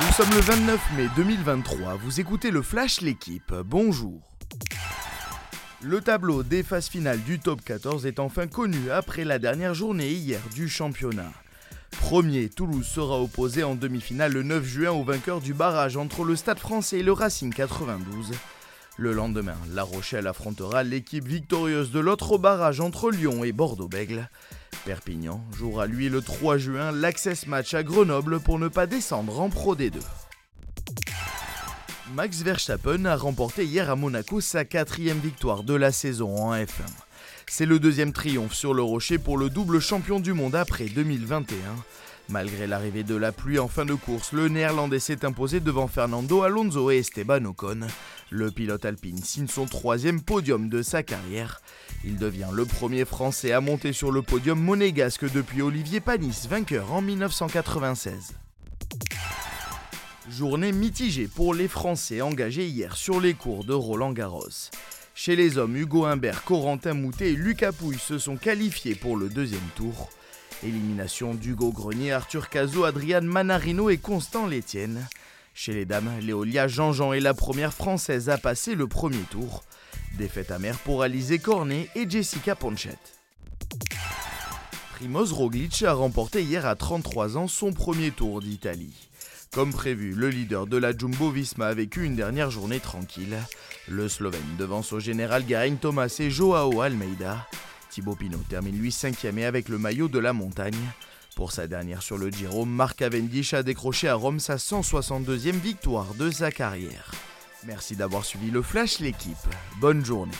Nous sommes le 29 mai 2023, vous écoutez le Flash L'équipe, bonjour. Le tableau des phases finales du top 14 est enfin connu après la dernière journée hier du championnat. Premier, Toulouse sera opposé en demi-finale le 9 juin au vainqueur du barrage entre le Stade français et le Racing 92. Le lendemain, La Rochelle affrontera l'équipe victorieuse de l'autre barrage entre Lyon et Bordeaux-Bègle. Perpignan jouera lui le 3 juin l'access match à Grenoble pour ne pas descendre en Pro D2. Max Verstappen a remporté hier à Monaco sa quatrième victoire de la saison en F1. C'est le deuxième triomphe sur le rocher pour le double champion du monde après 2021. Malgré l'arrivée de la pluie en fin de course, le néerlandais s'est imposé devant Fernando Alonso et Esteban Ocon. Le pilote alpine signe son troisième podium de sa carrière. Il devient le premier Français à monter sur le podium monégasque depuis Olivier Panis, vainqueur en 1996. Journée mitigée pour les Français engagés hier sur les cours de Roland Garros. Chez les hommes, Hugo Humbert, Corentin Moutet et Lucas Pouille se sont qualifiés pour le deuxième tour. Élimination d'Hugo Grenier, Arthur Cazot, Adrian Manarino et Constant Létienne. Chez les dames, Léolia Jean-Jean est la première française à passer le premier tour. Défaite amère pour Alizé Cornet et Jessica Ponchette. Primoz Roglic a remporté hier à 33 ans son premier tour d'Italie. Comme prévu, le leader de la Jumbo Visma a vécu une dernière journée tranquille. Le Slovène devance au général Garin Thomas et Joao Almeida. Thibaut Pinot termine lui cinquième et avec le maillot de la montagne. Pour sa dernière sur le Giro, Marc Cavendish a décroché à Rome sa 162e victoire de sa carrière. Merci d'avoir suivi le Flash l'équipe. Bonne journée.